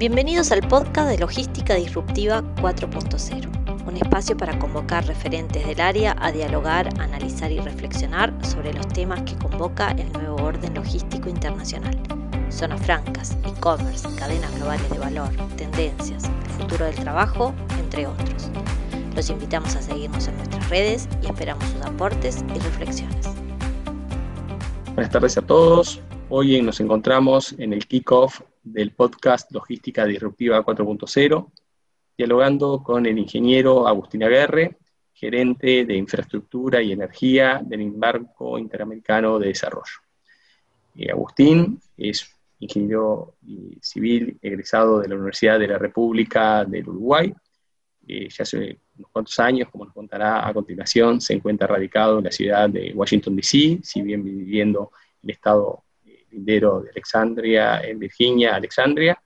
Bienvenidos al podcast de Logística Disruptiva 4.0, un espacio para convocar referentes del área a dialogar, analizar y reflexionar sobre los temas que convoca el nuevo orden logístico internacional. Zonas francas, e-commerce, cadenas globales de valor, tendencias, el futuro del trabajo, entre otros. Los invitamos a seguirnos en nuestras redes y esperamos sus aportes y reflexiones. Buenas tardes a todos. Hoy nos encontramos en el kickoff del podcast Logística Disruptiva 4.0, dialogando con el ingeniero Agustín Aguerre, gerente de infraestructura y energía del Embarco Interamericano de Desarrollo. Eh, Agustín es ingeniero civil egresado de la Universidad de la República del Uruguay. Eh, ya hace unos cuantos años, como nos contará a continuación, se encuentra radicado en la ciudad de Washington, D.C., si bien viviendo en el estado lindero de Alexandria, en Virginia, Alexandria.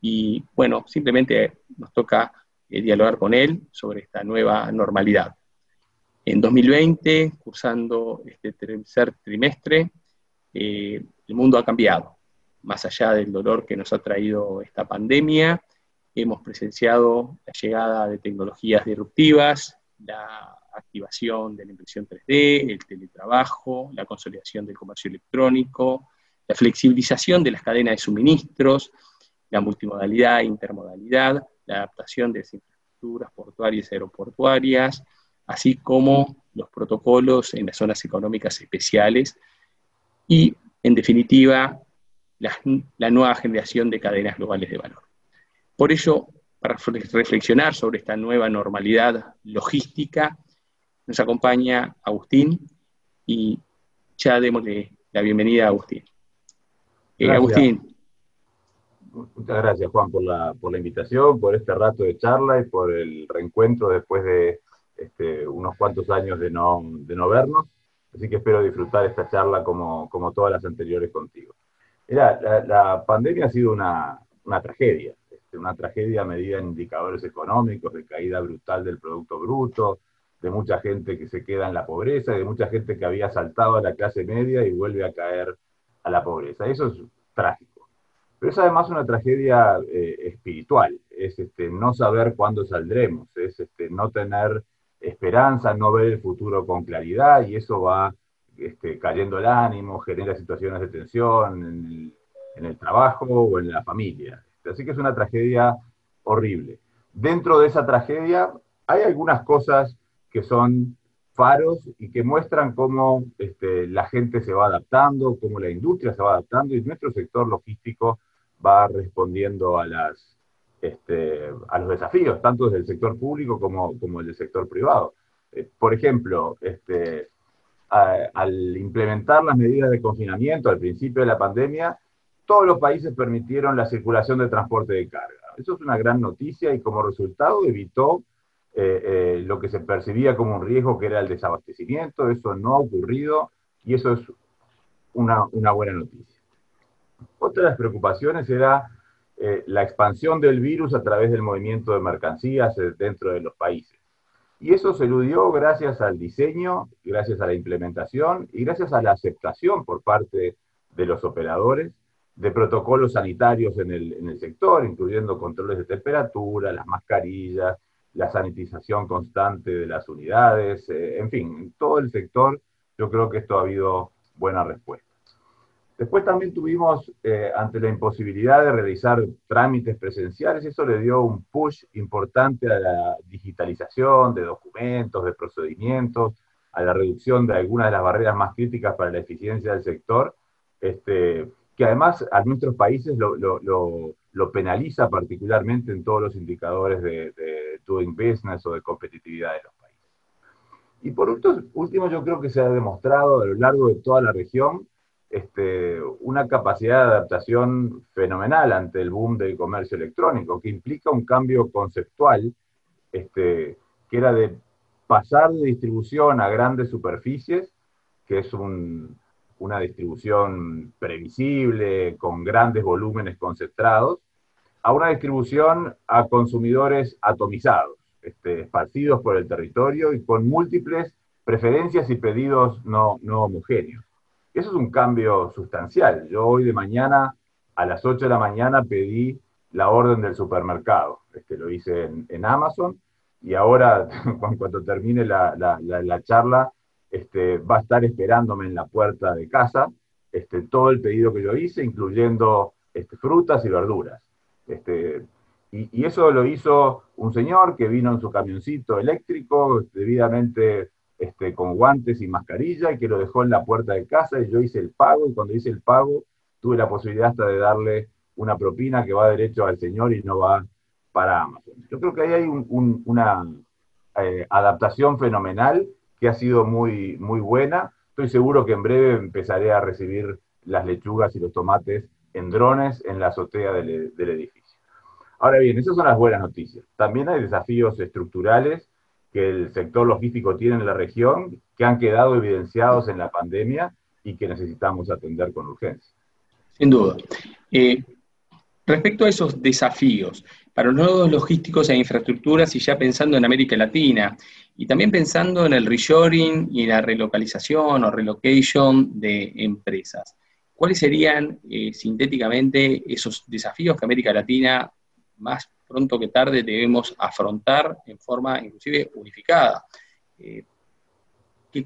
Y bueno, simplemente nos toca eh, dialogar con él sobre esta nueva normalidad. En 2020, cursando este tercer trimestre, eh, el mundo ha cambiado. Más allá del dolor que nos ha traído esta pandemia, hemos presenciado la llegada de tecnologías disruptivas, la activación de la impresión 3D, el teletrabajo, la consolidación del comercio electrónico, la flexibilización de las cadenas de suministros, la multimodalidad intermodalidad, la adaptación de las infraestructuras portuarias y aeroportuarias, así como los protocolos en las zonas económicas especiales y, en definitiva, la, la nueva generación de cadenas globales de valor. Por ello, para reflexionar sobre esta nueva normalidad logística, nos acompaña Agustín y ya démosle la bienvenida a Agustín. Eh, Agustín. Muchas gracias, Juan, por la, por la invitación, por este rato de charla y por el reencuentro después de este, unos cuantos años de no, de no vernos. Así que espero disfrutar esta charla como, como todas las anteriores contigo. Mira, la, pandemia ha sido una, una tragedia, este, una tragedia medida en indicadores económicos, de caída brutal del Producto Bruto, de mucha gente que se queda en la pobreza, y de mucha gente que había saltado a la clase media y vuelve a caer a la pobreza. Eso es trágico. Pero es además una tragedia eh, espiritual, es este, no saber cuándo saldremos, es este, no tener esperanza, no ver el futuro con claridad y eso va este, cayendo el ánimo, genera situaciones de tensión en el, trabajo o en la familia. Así que es una tragedia horrible. Dentro de esa tragedia hay algunas cosas que son faros y que muestran cómo este, la gente se va adaptando, cómo la industria se va adaptando y nuestro sector logístico va respondiendo a, este, los desafíos, tanto desde el sector público como, como el del sector privado. Eh, por ejemplo, este, al implementar las medidas de confinamiento al principio de la pandemia, todos los países permitieron la circulación de transporte de carga. Eso es una gran noticia y como resultado evitó eh, eh, lo que se percibía como un riesgo que era el desabastecimiento, eso no ha ocurrido y eso es una, buena noticia. Otra de las preocupaciones era eh, la expansión del virus a través del movimiento de mercancías dentro de los países. Y eso se eludió gracias al diseño, gracias a la implementación y gracias a la aceptación por parte de los operadores de protocolos sanitarios en el, en el sector, incluyendo controles de temperatura, las mascarillas, la sanitización constante de las unidades, eh, en fin, en todo el sector yo creo que esto ha habido buena respuesta. Después también tuvimos, eh, ante la imposibilidad de realizar trámites presenciales, eso le dio un push importante a la digitalización de documentos, de procedimientos, a la reducción de algunas de las barreras más críticas para la eficiencia del sector, este, que además a nuestros países lo, lo, penaliza particularmente en todos los indicadores de, de, doing business o de competitividad de los países. Y por último, yo creo que se ha demostrado a lo largo de toda la región este, una capacidad de adaptación fenomenal ante el boom del comercio electrónico, que implica un cambio conceptual, este, que era de pasar de distribución a grandes superficies, que es un, una distribución previsible, con grandes volúmenes concentrados, a una distribución a consumidores atomizados, este, esparcidos por el territorio y con múltiples preferencias y pedidos no, no homogéneos. Eso es un cambio sustancial. Yo hoy de mañana, a las 8 de la mañana, pedí la orden del supermercado. Este, lo hice en, Amazon y ahora, cuando termine la, charla, este, va a estar esperándome en la puerta de casa este, todo el pedido que yo hice, incluyendo este, frutas y verduras. Este, y, eso lo hizo un señor que vino en su camioncito eléctrico, debidamente este, con guantes y mascarilla, y que lo dejó en la puerta de casa, y yo hice el pago, y cuando hice el pago, tuve la posibilidad hasta de darle una propina que va derecho al señor y no va para Amazon. Yo creo que ahí hay una eh, adaptación fenomenal que ha sido muy, muy buena. Estoy seguro que en breve empezaré a recibir las lechugas y los tomates en drones en la azotea del, edificio. Ahora bien, esas son las buenas noticias. También hay desafíos estructurales que el sector logístico tiene en la región que han quedado evidenciados en la pandemia y que necesitamos atender con urgencia. Sin duda. Eh, respecto a esos desafíos, para los nodos logísticos e infraestructuras y ya pensando en América Latina, y también pensando en el reshoring y la relocalización o relocation de empresas, ¿cuáles serían eh, sintéticamente esos desafíos que América Latina más pronto que tarde debemos afrontar en forma inclusive unificada? Eh,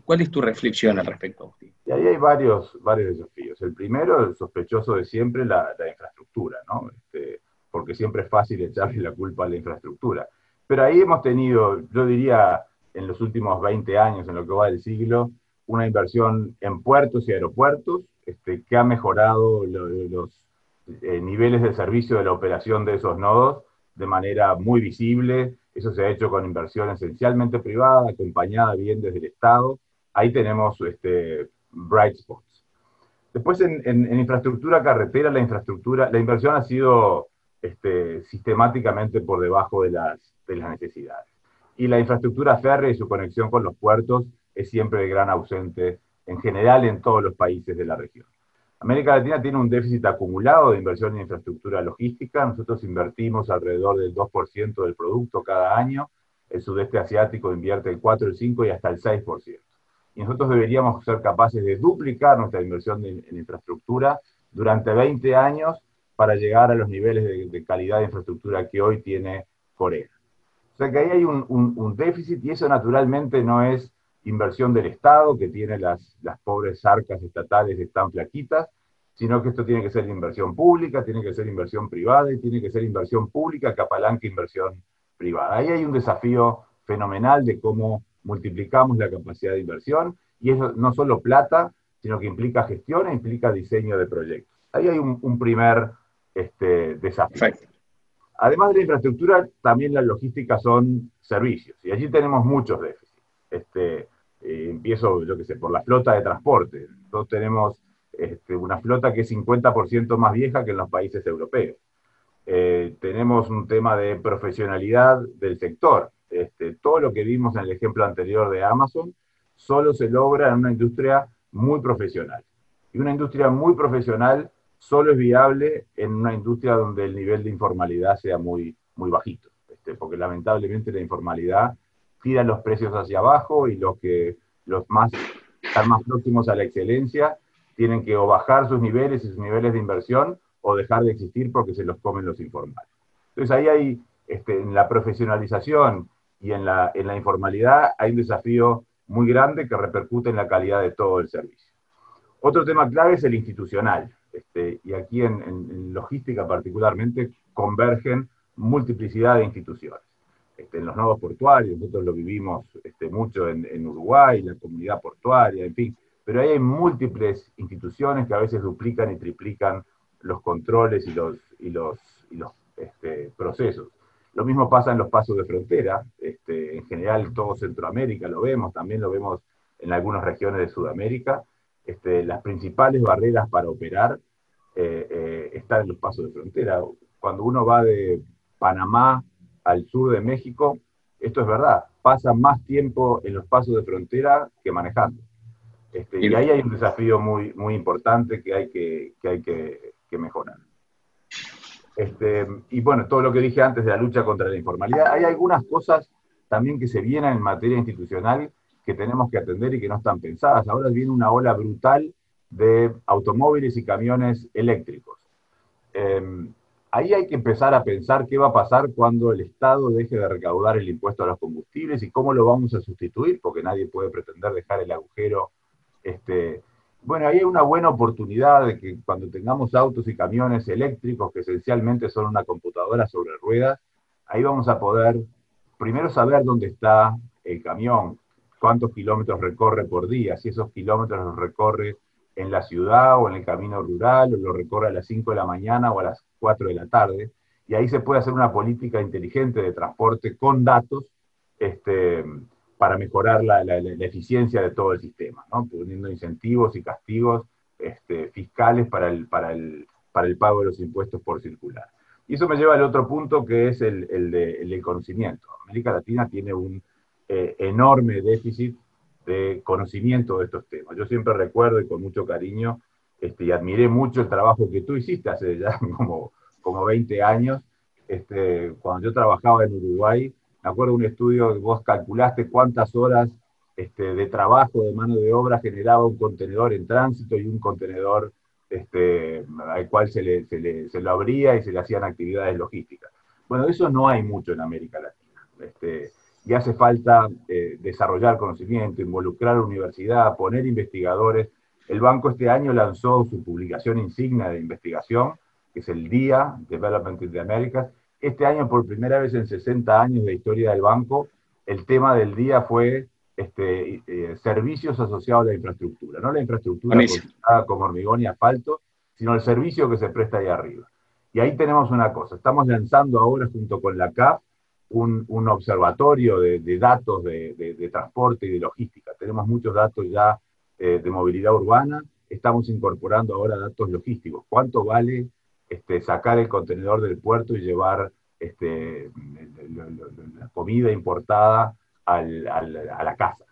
¿Cuál es tu reflexión al respecto, Agustín? Ahí hay varios, varios desafíos. El primero, el sospechoso de siempre, la, infraestructura, ¿no? Este, porque siempre es fácil echarle la culpa a la infraestructura. Pero ahí hemos tenido, yo diría, en los últimos 20 años, en lo que va del siglo, una inversión en puertos y aeropuertos este, que ha mejorado los eh, niveles de servicio de la operación de esos nodos de manera muy visible. Eso se ha hecho con inversión esencialmente privada, acompañada bien desde el Estado. Ahí tenemos este, bright spots. Después, en, infraestructura carretera, la infraestructura, la inversión ha sido este, sistemáticamente por debajo de las, de las necesidades. Y la infraestructura férrea y su conexión con los puertos es siempre el gran ausente en general en todos los países de la región. América Latina tiene un déficit acumulado de inversión en infraestructura logística. Nosotros invertimos alrededor del 2% del producto cada año. El sudeste asiático invierte el 4, el 5 y hasta el 6%. Y nosotros deberíamos ser capaces de duplicar nuestra inversión en, infraestructura durante 20 años para llegar a los niveles de, calidad de infraestructura que hoy tiene Corea. O sea que ahí hay un, un déficit y eso naturalmente no es inversión del Estado, que tiene las, las pobres arcas estatales están flaquitas, sino que esto tiene que ser inversión pública, tiene que ser inversión privada y tiene que ser inversión pública que apalanque inversión privada. Ahí hay un desafío fenomenal de cómo multiplicamos la capacidad de inversión y eso no solo plata, sino que implica gestión e implica diseño de proyectos. Ahí hay un, primer este, desafío. Además de la infraestructura, también la logística son servicios y allí tenemos muchos déficits. Este, eh, empiezo, yo que sé, por la flota de transporte. Nosotros tenemos este, una flota que es 50% más vieja que en los países europeos. Eh, tenemos un tema de profesionalidad del sector. Este, todo lo que vimos en el ejemplo anterior de Amazon solo se logra en una industria muy profesional. Y una industria muy profesional solo es viable en una industria donde el nivel de informalidad sea muy, muy bajito. Este, porque lamentablemente la informalidad tiran los precios hacia abajo y los que los más están más próximos a la excelencia tienen que o bajar sus niveles y sus niveles de inversión o dejar de existir porque se los comen los informales. Entonces ahí hay, este, en la profesionalización y en la, en la informalidad hay un desafío muy grande que repercute en la calidad de todo el servicio. Otro tema clave es el institucional, este, y aquí en, logística particularmente convergen multiplicidad de instituciones. Este, en los nodos portuarios, nosotros lo vivimos este, mucho en, Uruguay, la comunidad portuaria, en fin, pero ahí hay múltiples instituciones que a veces duplican y triplican los controles y los, y los, los este, procesos. Lo mismo pasa en los pasos de frontera, en general todo Centroamérica lo vemos, también lo vemos en algunas regiones de Sudamérica. Las principales barreras para operar eh, eh, están en los pasos de frontera. Cuando uno va de Panamá al sur de México, esto es verdad, pasa más tiempo en los pasos de frontera que manejando. Este, y ahí hay un desafío muy, muy importante que hay que, que hay que, mejorar. Este, y bueno, todo lo que dije antes de la lucha contra la informalidad, hay algunas cosas también que se vienen en materia institucional que tenemos que atender y que no están pensadas. Ahora viene una ola brutal de automóviles y camiones eléctricos. Em, ahí hay que empezar a pensar qué va a pasar cuando el Estado deje de recaudar el impuesto a los combustibles y cómo lo vamos a sustituir, porque nadie puede pretender dejar el agujero. Este, bueno, ahí hay una buena oportunidad de que cuando tengamos autos y camiones eléctricos, que esencialmente son una computadora sobre ruedas, ahí vamos a poder primero saber dónde está el camión, cuántos kilómetros recorre por día, si esos kilómetros los recorre en la ciudad o en el camino rural, o lo recorre a las 5 de la mañana o a las 4 de la tarde, y ahí se puede hacer una política inteligente de transporte con datos este, para mejorar la, eficiencia de todo el sistema, ¿no? poniendo incentivos y castigos este, fiscales para el, pago de los impuestos por circular. Y eso me lleva al otro punto que es el, el, de, el conocimiento. América Latina tiene un eh, enorme déficit de conocimiento de estos temas. Yo siempre recuerdo y con mucho cariño este, y admiré mucho el trabajo que tú hiciste hace ya como, como 20 años, este, cuando yo trabajaba en Uruguay. Me acuerdo un estudio que vos calculaste cuántas horas este, de trabajo, de mano de obra generaba un contenedor en tránsito y un contenedor al cual se, le, se, le, se, lo abría y se le hacían actividades logísticas. Bueno, eso no hay mucho en América Latina. Y hace falta eh, desarrollar conocimiento, involucrar a la universidad, poner investigadores. El banco este año lanzó su publicación insignia de investigación, que es el DIA, Development in the Americas. Este año, por primera vez en 60 años de historia del banco, el tema del día fue este, eh, servicios asociados a la infraestructura, no la infraestructura como hormigón y asfalto, sino el servicio que se presta ahí arriba. Y ahí tenemos una cosa, estamos lanzando ahora junto con la CAF un, observatorio de, datos de, transporte y de logística. Tenemos muchos datos ya eh, de movilidad urbana, estamos incorporando ahora datos logísticos. ¿Cuánto vale este, sacar el contenedor del puerto y llevar este, la comida importada a la casa.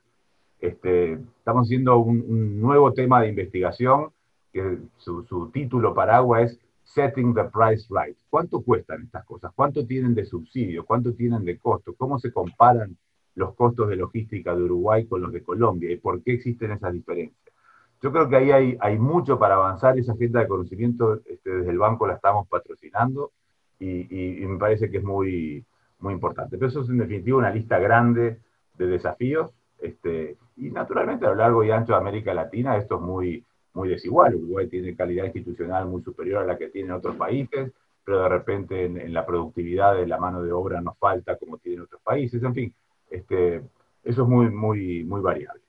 Este, estamos haciendo un, nuevo tema de investigación que su, título paraguas es Setting the Price Right. ¿Cuánto cuestan estas cosas? ¿Cuánto tienen de subsidio? ¿Cuánto tienen de costo? ¿Cómo se comparan los costos de logística de Uruguay con los de Colombia? ¿Y por qué existen esas diferencias? Yo creo que ahí hay, hay mucho para avanzar. Esa agenda de conocimiento este, desde el banco la estamos patrocinando y, y, me parece que es muy, muy importante. Pero eso es en definitiva una lista grande de desafíos. Este, y naturalmente a lo largo y ancho de América Latina esto es muy, muy desigual. Uruguay tiene calidad institucional muy superior a la que tienen otros países, pero de repente en, la productividad de la mano de obra nos falta como tienen otros países. En fin, este, eso es muy, muy, muy variable.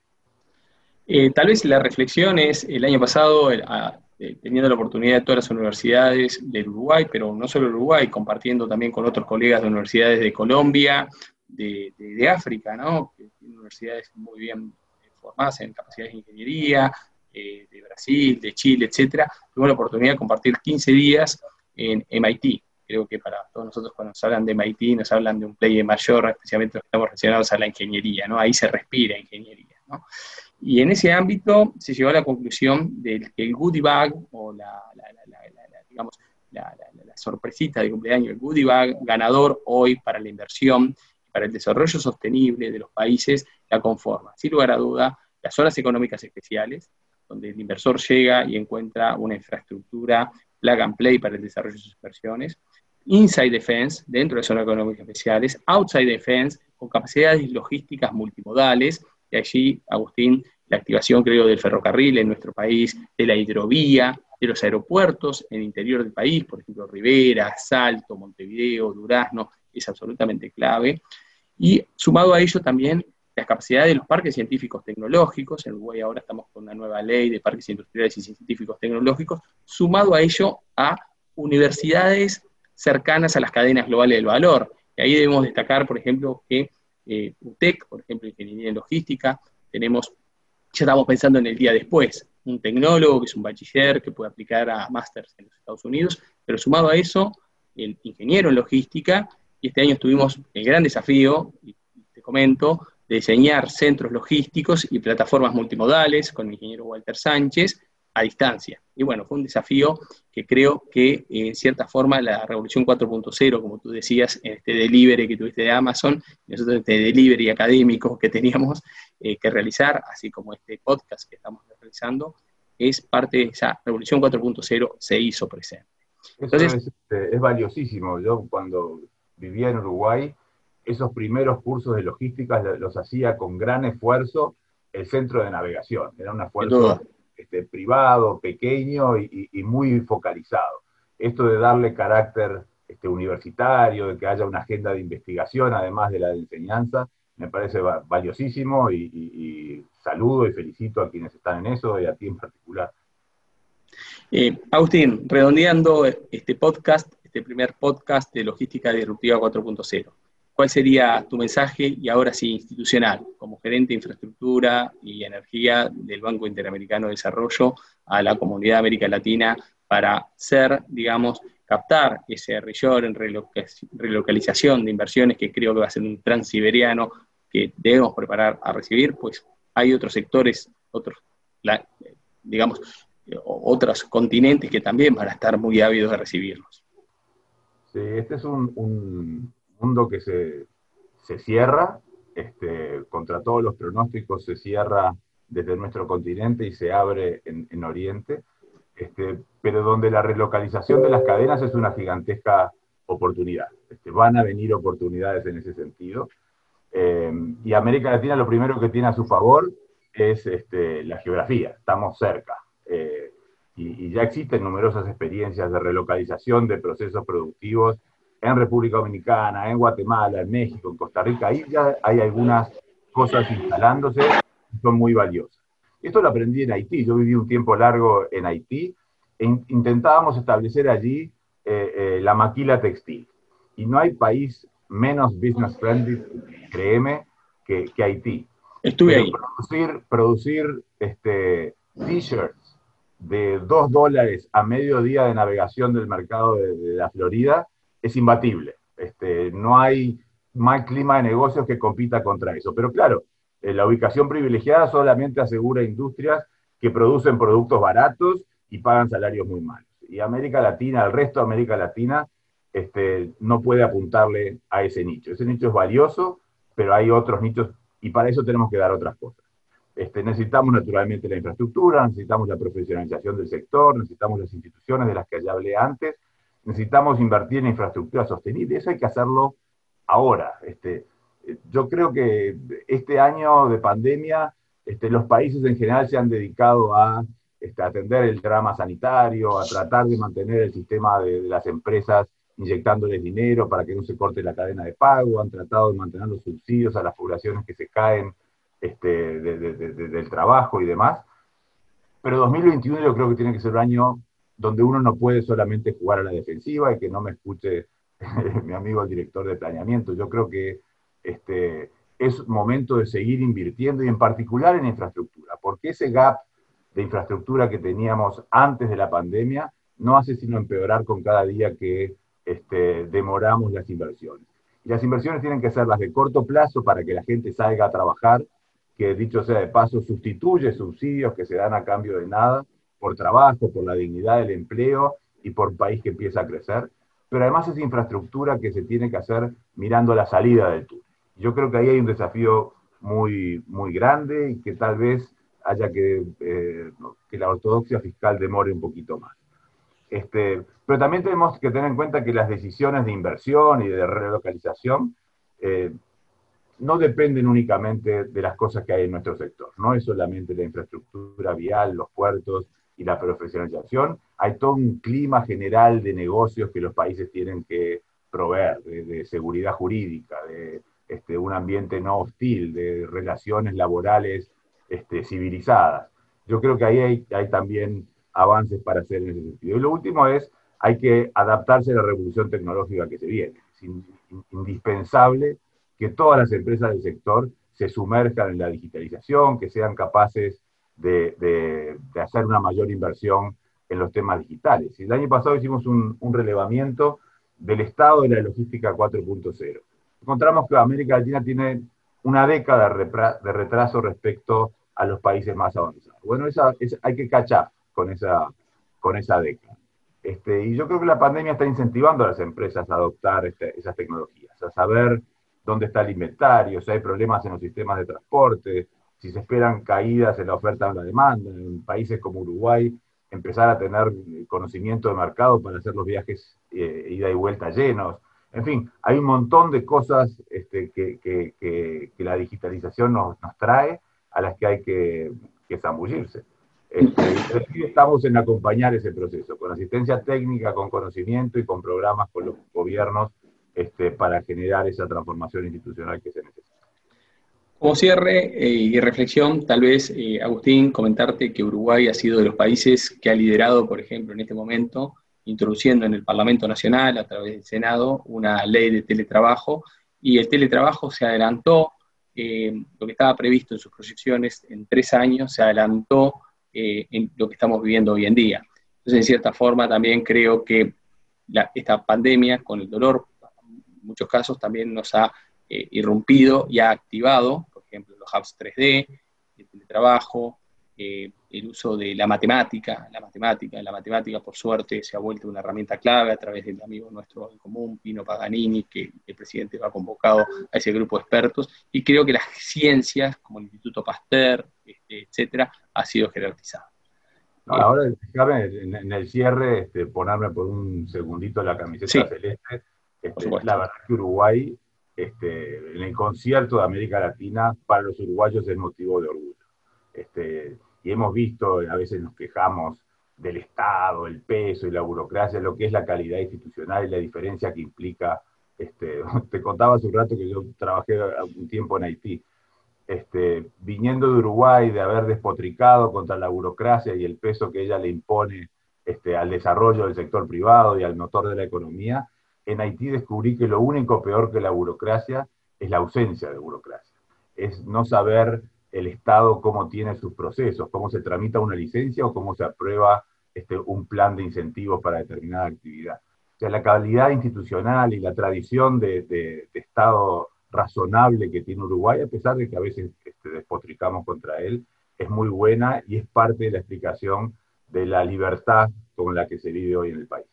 Eh, tal vez la reflexión es, el año pasado, eh, teniendo la oportunidad de todas las universidades del Uruguay, pero no solo Uruguay, compartiendo también con otros colegas de universidades de Colombia, de, África, ¿no? que tiene universidades muy bien formadas en capacidades de ingeniería, eh, de Brasil, de Chile, etcétera. Tuve la oportunidad de compartir 15 días en MIT. Creo que para todos nosotros cuando nos hablan de MIT nos hablan de un play mayor, especialmente los que estamos relacionados a la ingeniería, ¿no? Ahí se respira ingeniería, ¿no? Y en ese ámbito se llegó a la conclusión de que el goodie bag, o la, digamos, la, sorpresita de cumpleaños, el goodie bag ganador hoy para la inversión para el desarrollo sostenible de los países la conforma. Sin lugar a duda, las zonas económicas especiales, donde el inversor llega y encuentra una infraestructura plug and play para el desarrollo de sus inversiones, inside defense, dentro de zonas económicas especiales, outside defense, con capacidades logísticas multimodales, y allí, Agustín, la activación, creo, del ferrocarril en nuestro país, de la hidrovía, de los aeropuertos en el interior del país, por ejemplo, Rivera, Salto, Montevideo, Durazno, es absolutamente clave. Y sumado a ello también las capacidades de los parques científicos tecnológicos, en Uruguay ahora estamos con una nueva ley de parques industriales y científicos tecnológicos, sumado a ello a universidades cercanas a las cadenas globales del valor. Y ahí debemos destacar, por ejemplo, que eh, UTEC, por ejemplo, Ingeniería en Logística, tenemos, ya estamos pensando en el día después, un tecnólogo que es un bachiller que puede aplicar a másters en los Estados Unidos, pero sumado a eso, el ingeniero en logística y este año tuvimos el gran desafío, y te comento, diseñar centros logísticos y plataformas multimodales con el ingeniero Walter Sánchez a distancia. Y bueno, fue un desafío que creo que en cierta forma la revolución 4.0, como tú decías, en este delivery que tuviste de Amazon, nosotros este delivery académico que teníamos eh, que realizar, así como este podcast que estamos realizando, es parte de esa revolución 4.0 se hizo presente. Entonces, es, este, es, valiosísimo. Yo cuando vivía en Uruguay, esos primeros cursos de logística los hacía con gran esfuerzo el centro de navegación. Era un esfuerzo este, privado, pequeño y, muy focalizado. Esto de darle carácter este, universitario, de que haya una agenda de investigación, además de la de enseñanza, me parece valiosísimo y, saludo y felicito a quienes están en eso y a ti en particular. Eh, Agustín, redondeando este podcast, este primer podcast de Logística Disruptiva 4.0, ¿cuál sería tu mensaje y ahora sí institucional, como gerente de infraestructura y energía del Banco Interamericano de Desarrollo a la comunidad de América Latina para ser, digamos, captar ese en relocalización de inversiones que creo que va a ser un transiberiano que debemos preparar a recibir, pues hay otros sectores, otros, digamos, otros continentes que también van a estar muy ávidos de recibirlos. Sí, este es un, mundo que se, cierra, este, contra todos los pronósticos se cierra desde nuestro continente y se abre en, Oriente, este, pero donde la relocalización de las cadenas es una gigantesca oportunidad. Este, van a venir oportunidades en ese sentido. Eh, y América Latina lo primero que tiene a su favor es este, la geografía, estamos cerca. Eh, y, ya existen numerosas experiencias de relocalización de procesos productivos en República Dominicana, en Guatemala, en México, en Costa Rica. Ahí ya hay algunas cosas instalándose que son muy valiosas. Esto lo aprendí en Haití. Yo viví un tiempo largo en Haití e intentábamos establecer allí eh, la maquila textil. Y no hay país menos business friendly, créeme, que, Haití. Estuve ahí. Producir, producir este, t-shirts de 2 dólares a medio día de navegación del mercado de, la Florida es imbatible. Este, no hay más clima de negocios que compita contra eso. Pero claro, eh, la ubicación privilegiada solamente asegura industrias que producen productos baratos y pagan salarios muy malos. Y América Latina, el resto de América Latina, este, no puede apuntarle a ese nicho. Ese nicho es valioso, pero hay otros nichos y para eso tenemos que dar otras cosas. Este, necesitamos naturalmente la infraestructura, necesitamos la profesionalización del sector, necesitamos las instituciones de las que ya hablé antes, necesitamos invertir en infraestructura sostenible. Eso hay que hacerlo ahora. Este, yo creo que este año de pandemia, este, los países en general se han dedicado a este, atender el drama sanitario, a tratar de mantener el sistema de las empresas inyectándoles dinero para que no se corte la cadena de pago, han tratado de mantener los subsidios a las poblaciones que se caen este, del trabajo y demás. Pero 2021 yo creo que tiene que ser un año donde uno no puede solamente jugar a la defensiva y que no me escuche mi amigo el director de planeamiento. Yo creo que este, es momento de seguir invirtiendo y en particular en infraestructura, porque ese gap de infraestructura que teníamos antes de la pandemia no hace sino empeorar con cada día que este, demoramos las inversiones. Y las inversiones tienen que ser las de corto plazo para que la gente salga a trabajar, que dicho sea de paso, sustituye subsidios que se dan a cambio de nada por trabajo, por la dignidad del empleo y por país que empieza a crecer. Pero además es infraestructura que se tiene que hacer mirando la salida del túnel. Yo creo que ahí hay un desafío muy, muy grande y que tal vez haya que, eh, que la ortodoxia fiscal demore un poquito más. Este, pero también tenemos que tener en cuenta que las decisiones de inversión y de relocalización eh, no dependen únicamente de las cosas que hay en nuestro sector. No es solamente la infraestructura vial, los puertos y la profesionalización. Hay todo un clima general de negocios que los países tienen que proveer, de, seguridad jurídica, de este, un ambiente no hostil, de relaciones laborales este, civilizadas. Yo creo que ahí hay, también avances para hacer en ese sentido. Y lo último es, hay que adaptarse a la revolución tecnológica que se viene. Es indispensable que todas las empresas del sector se sumerjan en la digitalización, que sean capaces de, hacer una mayor inversión en los temas digitales. El año pasado hicimos un, relevamiento del estado de la logística 4.0. Encontramos que América Latina tiene una década de retraso respecto a los países más avanzados. Bueno, esa, hay que cachar con esa, con esa década. Este, y yo creo que la pandemia está incentivando a las empresas a adoptar este, esas tecnologías, a saber dónde está el inventario, si hay problemas en los sistemas de transporte, si se esperan caídas en la oferta o la demanda. En países como Uruguay empezar a tener conocimiento de mercado para hacer los viajes eh, ida y vuelta llenos. En fin, hay un montón de cosas este, que, la digitalización nos, trae a las que hay que, zambullirse. Este, estamos en acompañar ese proceso, con asistencia técnica, con conocimiento y con programas con los gobiernos este, para generar esa transformación institucional que se necesita. Como cierre eh, y reflexión, tal vez, eh, Agustín, comentarte que Uruguay ha sido de los países que ha liderado, por ejemplo, en este momento, introduciendo en el Parlamento Nacional, a través del Senado, una ley de teletrabajo, y el teletrabajo se adelantó, eh, lo que estaba previsto en sus proyecciones en tres años, se adelantó en lo que estamos viviendo hoy en día. Entonces, en cierta forma, también creo que esta pandemia, con el dolor, en muchos casos, también nos ha irrumpido y ha activado ejemplo, los hubs 3D, el teletrabajo, eh, el uso de la matemática, la matemática, la matemática por suerte se ha vuelto una herramienta clave a través del amigo nuestro en común, Pino Paganini, que el presidente ha convocado a ese grupo de expertos, y creo que las ciencias, como el Instituto Pasteur, este, etcétera, ha sido jerarquizado. ahora, déjame en, el cierre este, ponerme por un segundito la camiseta celeste. Este, la verdad que Uruguay este, en el concierto de América Latina para los uruguayos es motivo de orgullo. Este, y hemos visto, a veces nos quejamos del Estado, el peso y la burocracia, lo que es la calidad institucional y la diferencia que implica. Este, te contaba hace un rato que yo trabajé un tiempo en Haití. Este, viniendo de Uruguay, de haber despotricado contra la burocracia y el peso que ella le impone este, al desarrollo del sector privado y al motor de la economía, en Haití descubrí que lo único peor que la burocracia es la ausencia de burocracia. Es no saber el Estado cómo tiene sus procesos, cómo se tramita una licencia o cómo se aprueba este, un plan de incentivos para determinada actividad. O sea, la calidad institucional y la tradición de, Estado razonable que tiene Uruguay, a pesar de que a veces este, despotricamos contra él, es muy buena y es parte de la explicación de la libertad con la que se vive hoy en el país.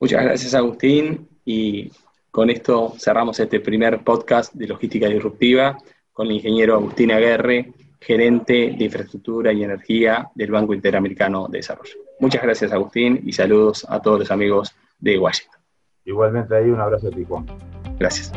Muchas gracias, Agustín. Y con esto cerramos este primer podcast de Logística Disruptiva con el ingeniero Agustín Aguerre, gerente de infraestructura y energía del Banco Interamericano de Desarrollo. Muchas gracias, Agustín, y saludos a todos los amigos de Washington. Igualmente ahí, un abrazo a ti, Juan. Gracias.